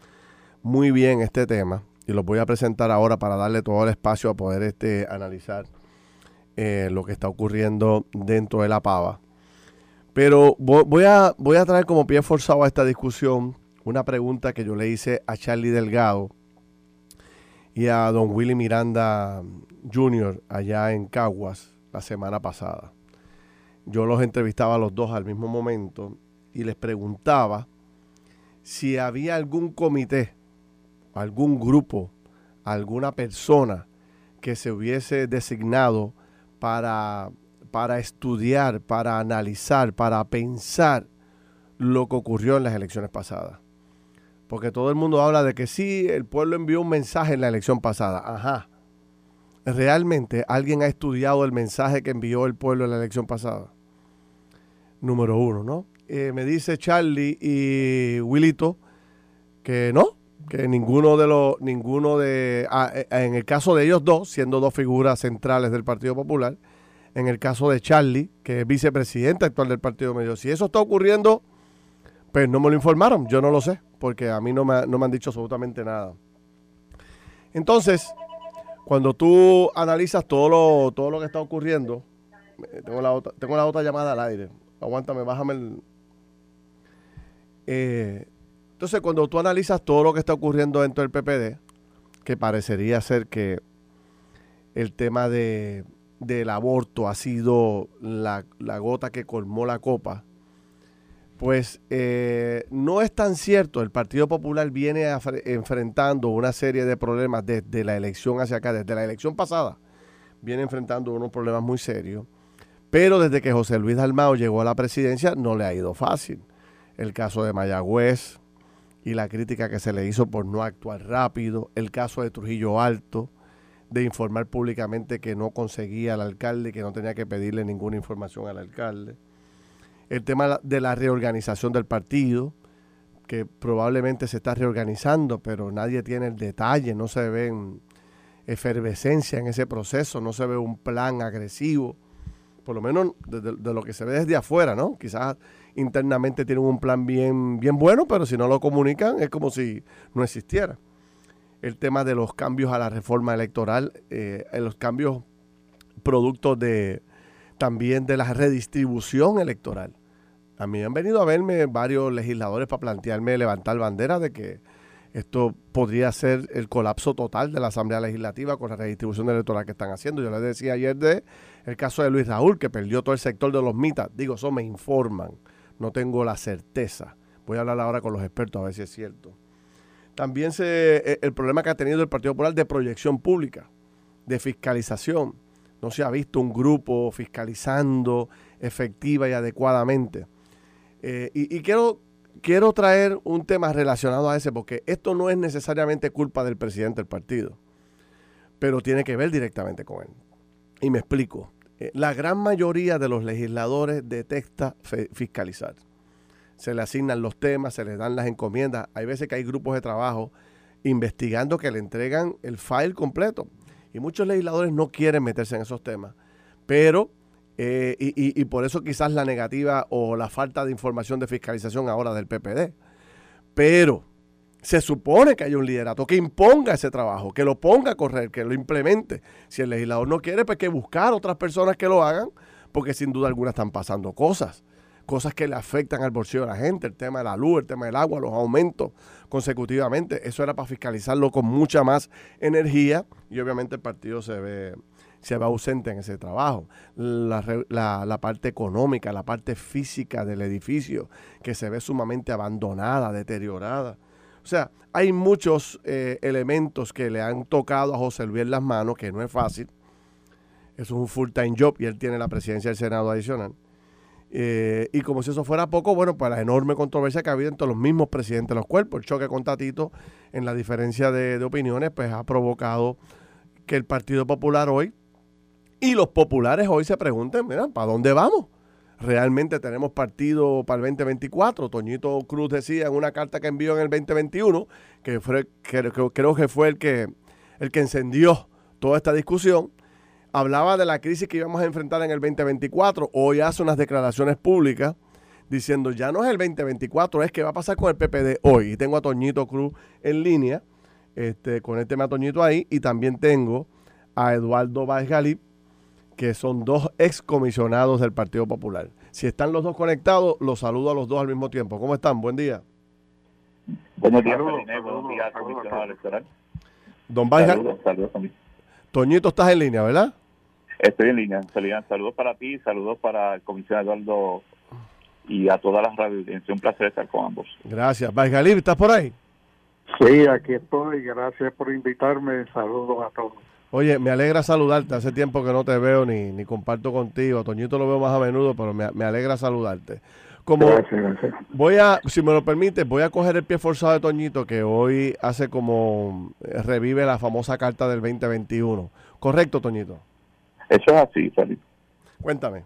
muy bien este tema y los voy a presentar ahora para darle todo el espacio a poder este, analizar eh, lo que está ocurriendo dentro de la pava. Pero voy a, voy a traer como pie forzado a esta discusión una pregunta que yo le hice a Charlie Delgado y a don Willy Miranda Jr. allá en Caguas la semana pasada. Yo los entrevistaba a los dos al mismo momento y les preguntaba si había algún comité algún grupo, alguna persona que se hubiese designado para, para estudiar, para analizar, para pensar lo que ocurrió en las elecciones pasadas. Porque todo el mundo habla de que sí, el pueblo envió un mensaje en la elección pasada. Ajá. ¿Realmente alguien ha estudiado el mensaje que envió el pueblo en la elección pasada? Número uno, ¿no? Eh, me dice Charlie y Willito que no, que ninguno de los, ninguno de, ah, eh, en el caso de ellos dos, siendo dos figuras centrales del Partido Popular, en el caso de Charlie, que es vicepresidente actual del Partido Medio, si eso está ocurriendo, pues no me lo informaron, yo no lo sé, porque a mí no me, no me han dicho absolutamente nada. Entonces, cuando tú analizas todo lo, todo lo que está ocurriendo, eh, tengo la, otra, tengo la otra llamada al aire. Aguántame, bájame el. Eh, entonces, cuando tú analizas todo lo que está ocurriendo dentro del PPD, que parecería ser que el tema de, del aborto ha sido la, la gota que colmó la copa, pues eh, no es tan cierto. El Partido Popular viene enfrentando una serie de problemas desde la elección hacia acá, desde la elección pasada. Viene enfrentando unos problemas muy serios. Pero desde que José Luis Dalmao llegó a la presidencia no le ha ido fácil. El caso de Mayagüez y la crítica que se le hizo por no actuar rápido. El caso de Trujillo Alto, de informar públicamente que no conseguía al alcalde, que no tenía que pedirle ninguna información al alcalde el tema de la reorganización del partido, que probablemente se está reorganizando, pero nadie tiene el detalle, no se ve efervescencia en ese proceso, no se ve un plan agresivo, por lo menos de, lo que se ve desde afuera, ¿no? Quizás internamente tienen un plan bien, bien bueno, pero si no lo comunican es como si no existiera. El tema de los cambios a la reforma electoral, eh, los cambios productos de, también de la redistribución electoral. A mí han venido a verme varios legisladores para plantearme levantar bandera de que esto podría ser el colapso total de la Asamblea Legislativa con la redistribución electoral que están haciendo. Yo les decía ayer de el caso de Luis Raúl, que perdió todo el sector de los mitas. Digo, eso me informan, no tengo la certeza. Voy a hablar ahora con los expertos a ver si es cierto. También se, e, el problema que ha tenido el Partido Popular de proyección pública, de fiscalización no se ha visto un grupo fiscalizando efectiva y adecuadamente. Eh, y, quiero, quiero traer un tema relacionado a ese, porque esto no es necesariamente culpa del presidente del partido, pero tiene que ver directamente con él. Y me explico. Eh, la gran mayoría de los legisladores detesta fiscalizar. Se le asignan los temas, se les dan las encomiendas. Hay veces que hay grupos de trabajo investigando que le entregan el file completo. Y muchos legisladores no quieren meterse en esos temas. Pero, eh, y, por eso quizás la negativa o la falta de información de fiscalización ahora del PPD. Pero se supone que hay un liderato que imponga ese trabajo, que lo ponga a correr, que lo implemente. Si el legislador no quiere, pues que buscar otras personas que lo hagan, porque sin duda alguna están pasando cosas cosas que le afectan al bolsillo de la gente, el tema de la luz, el tema del agua, los aumentos consecutivamente. Eso era para fiscalizarlo con mucha más energía y obviamente el partido se ve, se ve ausente en ese trabajo. La, parte económica, la parte física del edificio, que se ve sumamente abandonada, deteriorada. O sea, hay muchos eh, elementos que le han tocado a José Luis en las manos, que no es fácil. Es un full-time job y él tiene la presidencia del Senado adicional. Eh, y como si eso fuera poco, bueno, pues la enorme controversia que ha habido entre los mismos presidentes de los cuerpos, el choque con Tatito en la diferencia de, opiniones, pues ha provocado que el Partido Popular hoy y los populares hoy se pregunten, mira, ¿para dónde vamos? ¿Realmente tenemos partido para el 2024? Toñito Cruz decía en una carta que envió en el 2021, que, fue, que creo que fue el que, el que encendió toda esta discusión, hablaba de la crisis que íbamos a enfrentar en el 2024. Hoy hace unas declaraciones públicas diciendo ya no es el 2024, es que va a pasar con el PPD hoy. Y tengo a Toñito Cruz en línea, este, con el tema Toñito ahí, y también tengo a Eduardo Vázquez que son dos excomisionados del Partido Popular. Si están los dos conectados, los saludo a los dos al mismo tiempo. ¿Cómo están? Buen día. Buenos días, buenos días, comisionado electoral. Don Vázquez. Toñito, estás en línea, ¿verdad? Estoy en línea. Saludos para ti, saludos para el comisionado Eduardo y a todas las radios. Un placer estar con ambos. Gracias. Galib, ¿estás por ahí? Sí, aquí estoy. Gracias por invitarme. Saludos a todos. Oye, me alegra saludarte. Hace tiempo que no te veo ni, ni comparto contigo. Toñito lo veo más a menudo, pero me, me alegra saludarte. Como Gracias, gracias. voy a, si me lo permite, voy a coger el pie forzado de Toñito, que hoy hace como eh, revive la famosa carta del 2021. ¿Correcto, Toñito? Eso es así, Felipe. Cuéntame.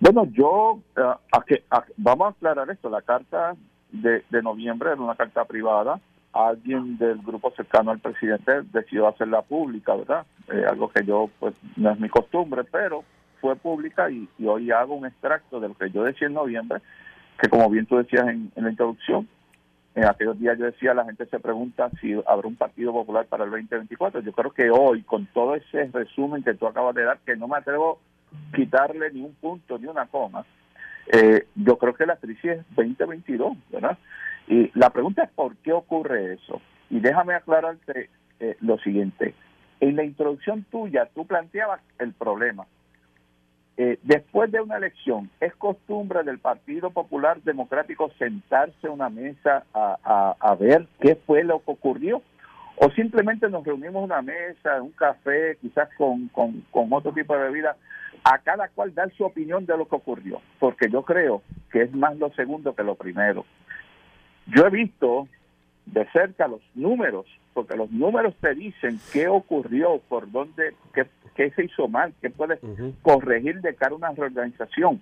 Bueno, yo, eh, a que, a- vamos a aclarar esto. La carta de, de noviembre era una carta privada. Alguien del grupo cercano al presidente decidió hacerla pública, ¿verdad? Eh, algo que yo, pues, no es mi costumbre, pero fue pública y, hoy hago un extracto de lo que yo decía en noviembre, que como bien tú decías en, en la introducción, en aquellos días yo decía, la gente se pregunta si habrá un Partido Popular para el 2024. Yo creo que hoy, con todo ese resumen que tú acabas de dar, que no me atrevo a quitarle ni un punto ni una coma, eh, yo creo que la crisis es 2022, ¿verdad? Y la pregunta es por qué ocurre eso. Y déjame aclararte eh, lo siguiente. En la introducción tuya, tú planteabas el problema. Eh, después de una elección, ¿es costumbre del Partido Popular Democrático sentarse a una mesa a, a- ver qué fue lo que ocurrió? ¿O simplemente nos reunimos en una mesa, un café, quizás con, con, con otro tipo de bebida, a cada cual dar su opinión de lo que ocurrió? Porque yo creo que es más lo segundo que lo primero. Yo he visto de cerca los números, porque los números te dicen qué ocurrió, por dónde, qué, qué se hizo mal, qué puede corregir de cara a una reorganización.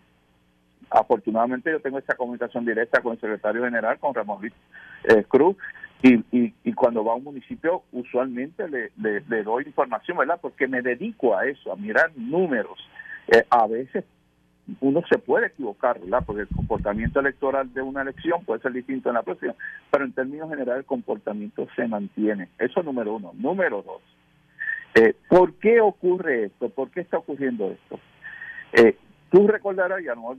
Afortunadamente yo tengo esa comunicación directa con el secretario general, con Ramón Luis eh, Cruz, y, y, y cuando va a un municipio usualmente le, le, le doy información, ¿verdad? Porque me dedico a eso, a mirar números. Eh, a veces uno se puede equivocar, ¿verdad? Porque el comportamiento electoral de una elección puede ser distinto en la próxima, pero en términos generales el comportamiento se mantiene. Eso número uno. Número dos, eh, ¿por qué ocurre esto? ¿Por qué está ocurriendo esto? Eh, tú recordarás, y a lo mejor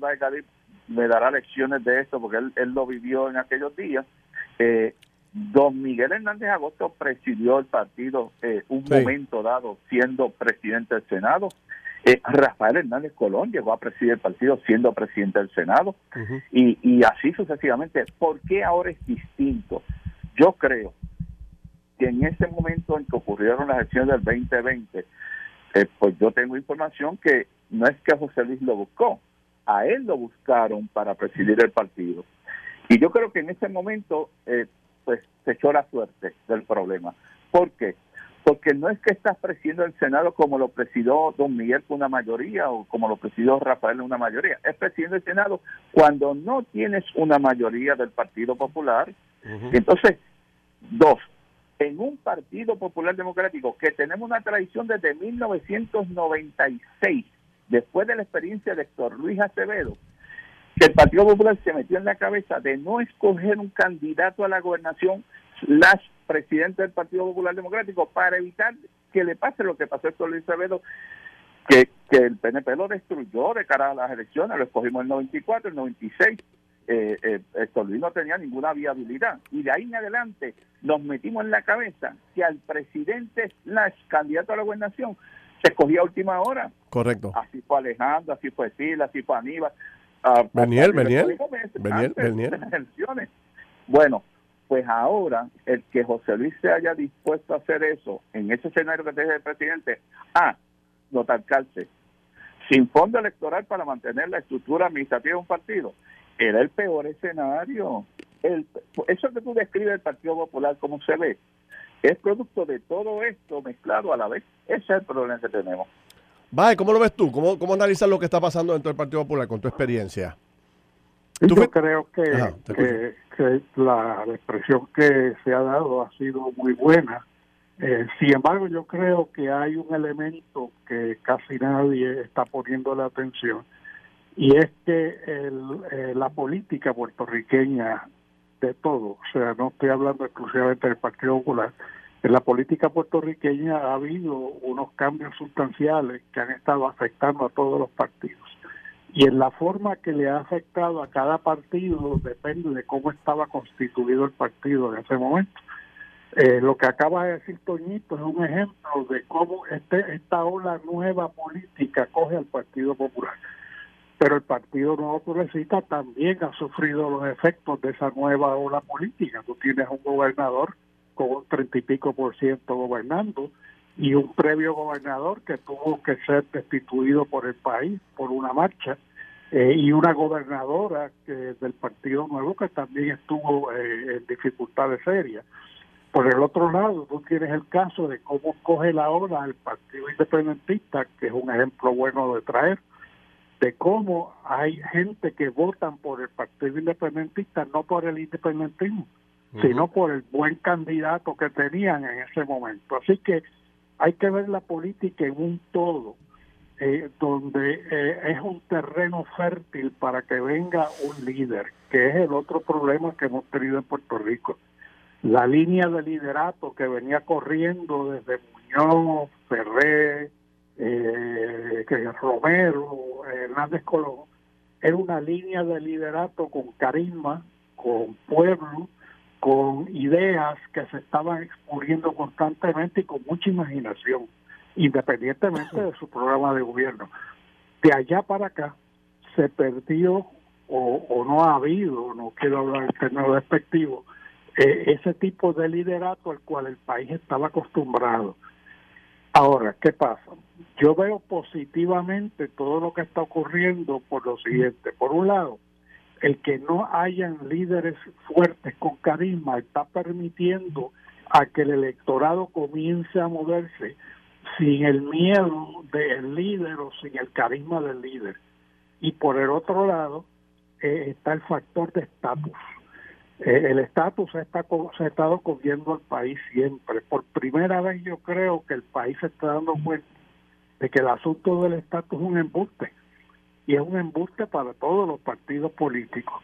me dará lecciones de esto porque él, él lo vivió en aquellos días, eh, don Miguel Hernández Agosto presidió el partido eh, un Sí. momento dado siendo presidente del Senado. Eh, Rafael Hernández Colón llegó a presidir el partido siendo presidente del Senado y, y así sucesivamente. ¿Por qué ahora es distinto? Yo creo que en ese momento en que ocurrieron las elecciones del 2020, eh, pues yo tengo información que no es que José Luis lo buscó, a él lo buscaron para presidir el partido. Y yo creo que en ese momento, eh, pues se echó la suerte del problema. ¿Por qué? Porque no es que estás presidiendo el Senado como lo presidió don Miguel con una mayoría o como lo presidió Rafael en una mayoría. Es presidiendo el Senado cuando no tienes una mayoría del Partido Popular. Entonces, dos, en un Partido Popular Democrático que tenemos una tradición desde 1996, después de la experiencia de Héctor Luis Acevedo, que el Partido Popular se metió en la cabeza de no escoger un candidato a la gobernación slash presidente del Partido Popular Democrático para evitar que le pase lo que pasó a Héctor Luis Acevedo, que, que el PNP lo destruyó de cara a las elecciones, lo escogimos en el 94, el 96, eh, eh, Héctor Luis no tenía ninguna viabilidad. Y de ahí en adelante nos metimos en la cabeza que al presidente slash candidato a la gobernación se escogía a última hora. Correcto. Así fue Alejandro, así fue Sila, así fue Aníbal. Ah, Beniel, Beniel, Beniel, Beniel. Bueno, pues ahora el que José Luis se haya dispuesto a hacer eso en ese escenario que te dije del presidente, ah, notarcarse, sin fondo electoral para mantener la estructura administrativa de un partido, era el peor escenario. El, eso que tú describes del Partido Popular, como se ve, es producto de todo esto mezclado a la vez. Ese es el problema que tenemos. Vale, ¿cómo lo ves tú? ¿Cómo, ¿Cómo analizas lo que está pasando dentro del Partido Popular con tu experiencia? Yo creo que, te que, la expresión que se ha dado ha sido muy buena. Eh, sin embargo, yo creo que hay un elemento que casi nadie está poniendo la atención y es que el, eh, la política puertorriqueña de todo, o sea, no estoy hablando exclusivamente del Partido Popular, en la política puertorriqueña ha habido unos cambios sustanciales que han estado afectando a todos los partidos y en la forma que le ha afectado a cada partido depende de cómo estaba constituido el partido en ese momento. Eh, lo que acaba de decir Toñito es un ejemplo de cómo este, esta ola nueva política coge al Partido Popular. pero el Partido Nuevo Progresista también ha sufrido los efectos de esa nueva ola política. Tú tienes un gobernador con un treinta y pico por ciento gobernando y un previo gobernador que tuvo que ser destituido por el país por una marcha eh, y una gobernadora que, del Partido Nuevo que también estuvo eh, en dificultades serias. Por el otro lado, tú tienes el caso de cómo coge la ola el Partido Independentista, que es un ejemplo bueno de traer, de cómo hay gente que votan por el Partido Independentista, no por el independentismo, sino por el buen candidato que tenían en ese momento. Así que hay que ver la política en un todo, eh, donde eh, es un terreno fértil para que venga un líder, que es el otro problema que hemos tenido en Puerto Rico. La línea de liderato que venía corriendo desde Muñoz, Ferré, eh, Romero, Hernández Colón, era una línea de liderato con carisma, con pueblo, con ideas que se estaban exponiendo constantemente y con mucha imaginación, independientemente de su programa de gobierno. De allá para acá se perdió o, no ha habido, no quiero hablar en términos despectivos, eh, ese tipo de liderato al cual el país estaba acostumbrado. Ahora, ¿qué pasa? Yo veo positivamente todo lo que está ocurriendo por lo siguiente. Por un lado, el que no hayan líderes fuertes con carisma está permitiendo a que el electorado comience a moverse sin el miedo del líder o sin el carisma del líder. Y por el otro lado eh, está el factor de estatus. Eh, el estatus está, se ha estado cogiendo al país siempre. Por primera vez yo creo que el país se está dando cuenta de que el asunto del estatus es un embuste y es un embuste para todos los partidos políticos.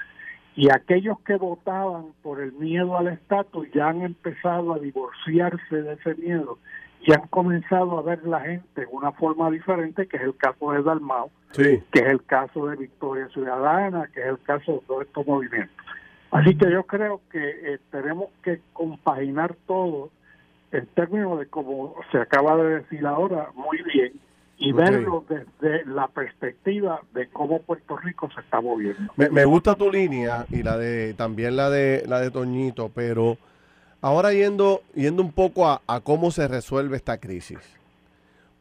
Y aquellos que votaban por el miedo al estatus ya han empezado a divorciarse de ese miedo y han comenzado a ver la gente de una forma diferente, que es el caso de Dalmau, que es el caso de Victoria Ciudadana, que es el caso de todos estos movimientos. Así que yo creo que eh, tenemos que compaginar todo en términos de, como se acaba de decir ahora, muy bien, y verlo desde la perspectiva de cómo Puerto Rico se está moviendo. Me, gusta tu línea y la de también la de la de Toñito, pero ahora yendo yendo un poco a, a cómo se resuelve esta crisis,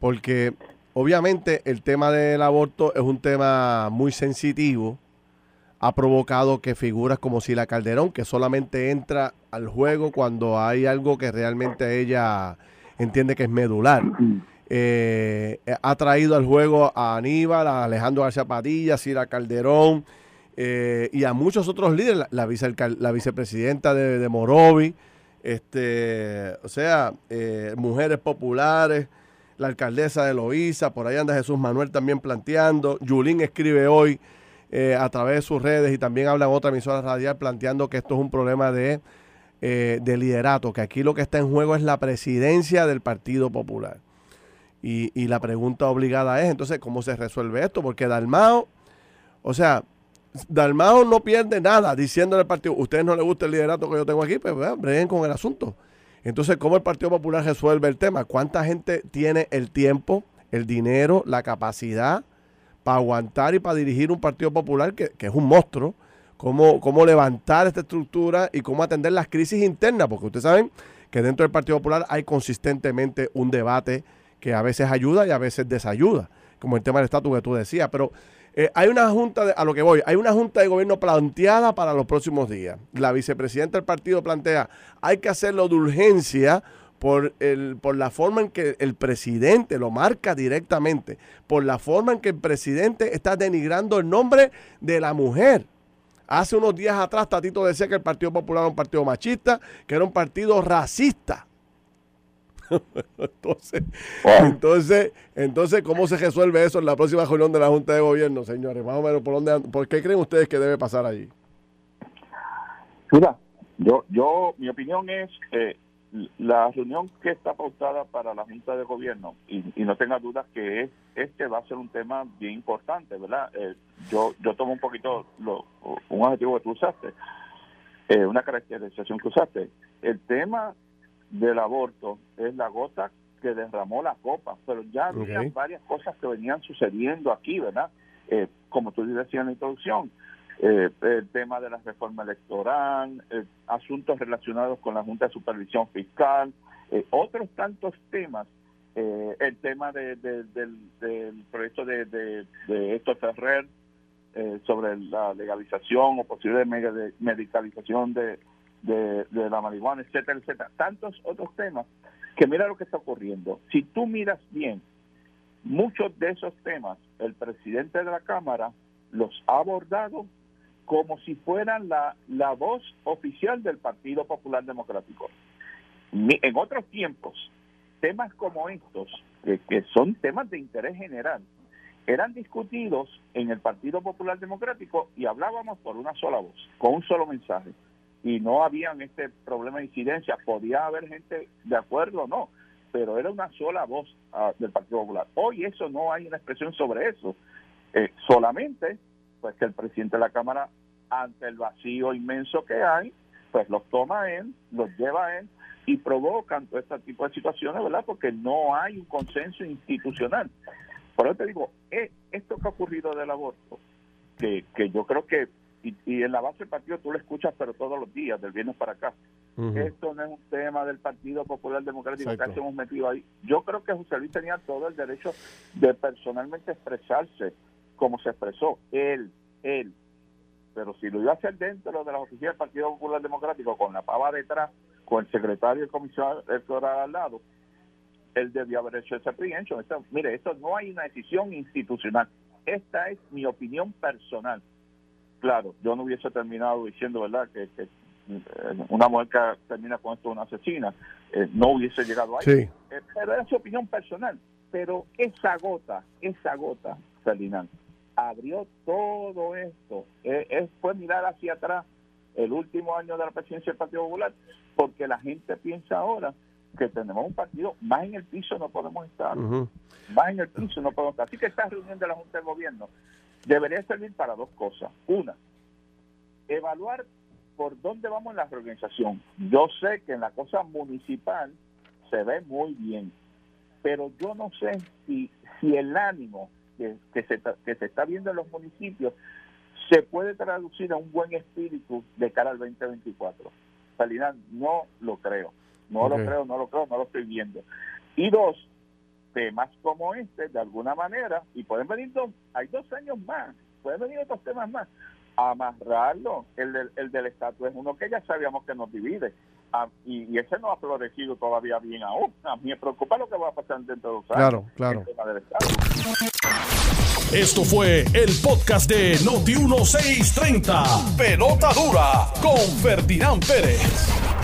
porque obviamente el tema del aborto es un tema muy sensitivo, ha provocado que figuras como Sila Calderón, que solamente entra al juego cuando hay algo que realmente ella entiende que es medular. Eh, ha traído al juego a Aníbal, a Alejandro García Padilla, a Cira Calderón eh, y a muchos otros líderes, la, vicepresidenta de, de, Morovi, este, o sea, eh, mujeres populares, la alcaldesa de Loíza, por ahí anda Jesús Manuel también planteando, Yulín escribe hoy a través de sus redes y también habla en otra emisora radial planteando que esto es un problema de, de liderato, que aquí lo que está en juego es la presidencia del Partido Popular. Y, la pregunta obligada es, entonces, ¿cómo se resuelve esto? Porque Dalmao, o sea, Dalmao no pierde nada diciéndole al partido, ustedes no les gusta el liderato que yo tengo aquí, pues vean, con el asunto. Entonces, ¿cómo el Partido Popular resuelve el tema? ¿Cuánta gente tiene el tiempo, el dinero, la capacidad para aguantar y para dirigir un Partido Popular que, que es un monstruo? ¿Cómo, ¿Cómo levantar esta estructura y cómo atender las crisis internas? Porque ustedes saben que dentro del Partido Popular hay consistentemente un debate que a veces ayuda y a veces desayuda, como el tema del estatus que tú decías. Pero eh, hay una junta, de, a lo que voy, hay una junta de gobierno planteada para los próximos días. La vicepresidenta del partido plantea, hay que hacerlo de urgencia por, el, por la forma en que el presidente lo marca directamente, por la forma en que el presidente está denigrando el nombre de la mujer. Hace unos días atrás Tatito decía que el Partido Popular era un partido machista, que era un partido racista. entonces, entonces, entonces, ¿cómo se resuelve eso en la próxima reunión de la Junta de Gobierno, señores? Más o menos, ¿por, dónde, ¿por qué creen ustedes que debe pasar allí? Mira, yo, yo, mi opinión es que la reunión que está pautada para la Junta de Gobierno, y, no tenga dudas que es este va a ser un tema bien importante, ¿verdad? Eh, yo, yo tomo un poquito lo, un adjetivo que tú usaste, eh, una caracterización que usaste. El tema del aborto es la gota que derramó la copa, pero ya había varias cosas que venían sucediendo aquí, ¿verdad? Eh, como tú decías en la introducción, eh, el tema de la reforma electoral, eh, asuntos relacionados con la Junta de Supervisión Fiscal, eh, otros tantos temas, el tema del, proyecto de, de, de Héctor Ferrer sobre la legalización o posible medicalización de, de, la marihuana, etcétera, etcétera, tantos otros temas que mira lo que está ocurriendo. Si tú miras bien, muchos de esos temas el presidente de la Cámara los ha abordado como si fueran la, la voz oficial del Partido Popular Democrático. En otros tiempos, temas como estos, que, son temas de interés general, eran discutidos en el Partido Popular Democrático y hablábamos por una sola voz, con un solo mensaje. Y no había este problema de incidencia. Podía haber gente de acuerdo o no, pero era una sola voz ah, del Partido Popular. Hoy eso no hay una expresión sobre eso. Eh, solamente pues que el presidente de la Cámara, ante el vacío inmenso que hay, pues los toma él, los lleva él y provocan todo este tipo de situaciones, ¿verdad? Porque no hay un consenso institucional. Por eso te digo, eh, esto que ha ocurrido del aborto, que, que yo creo que, y, en la base del partido tú lo escuchas, pero todos los días, del viernes para acá, esto no es un tema del Partido Popular Democrático que hemos metido ahí. Yo creo que José Luis tenía todo el derecho de personalmente expresarse como se expresó, él, él. Pero si lo iba a hacer dentro de la oficina del Partido Popular Democrático, con la pava detrás, con el secretario de comisión electoral al lado, él debió haber hecho ese prevention. mire, esto no hay una decisión institucional. Esta es mi opinión personal. Claro, yo no hubiese terminado diciendo, ¿verdad?, que, eh, una mujer que termina con esto una asesina. Eh, no hubiese llegado ahí. Eh, pero era su opinión personal. Pero esa gota, esa gota, Ferdinand, abrió todo esto. Es, fue mirar hacia atrás el último año de la presidencia del Partido Popular, porque la gente piensa ahora que tenemos un partido, más en el piso no podemos estar, más en el piso no podemos estar. Así que esta reunión de la Junta de Gobierno debería servir para dos cosas. Una, evaluar por dónde vamos en la reorganización. Yo sé que en la cosa municipal se ve muy bien, pero yo no sé si, si el ánimo que, se, que se está viendo en los municipios se puede traducir a un buen espíritu de cara al 2024. Salina, no lo creo. No lo creo, no lo creo, no lo estoy viendo. Y dos, temas como este, de alguna manera, y pueden venir dos, hay dos años más, pueden venir otros temas más, amarrarlo. El del, el del estatus es uno que ya sabíamos que nos divide. Ah, y, ese no ha florecido todavía bien aún. A mí me preocupa lo que va a pasar dentro de dos años. Claro, claro. Esto fue el podcast de Noti1630. Pelota dura con Ferdinand Pérez.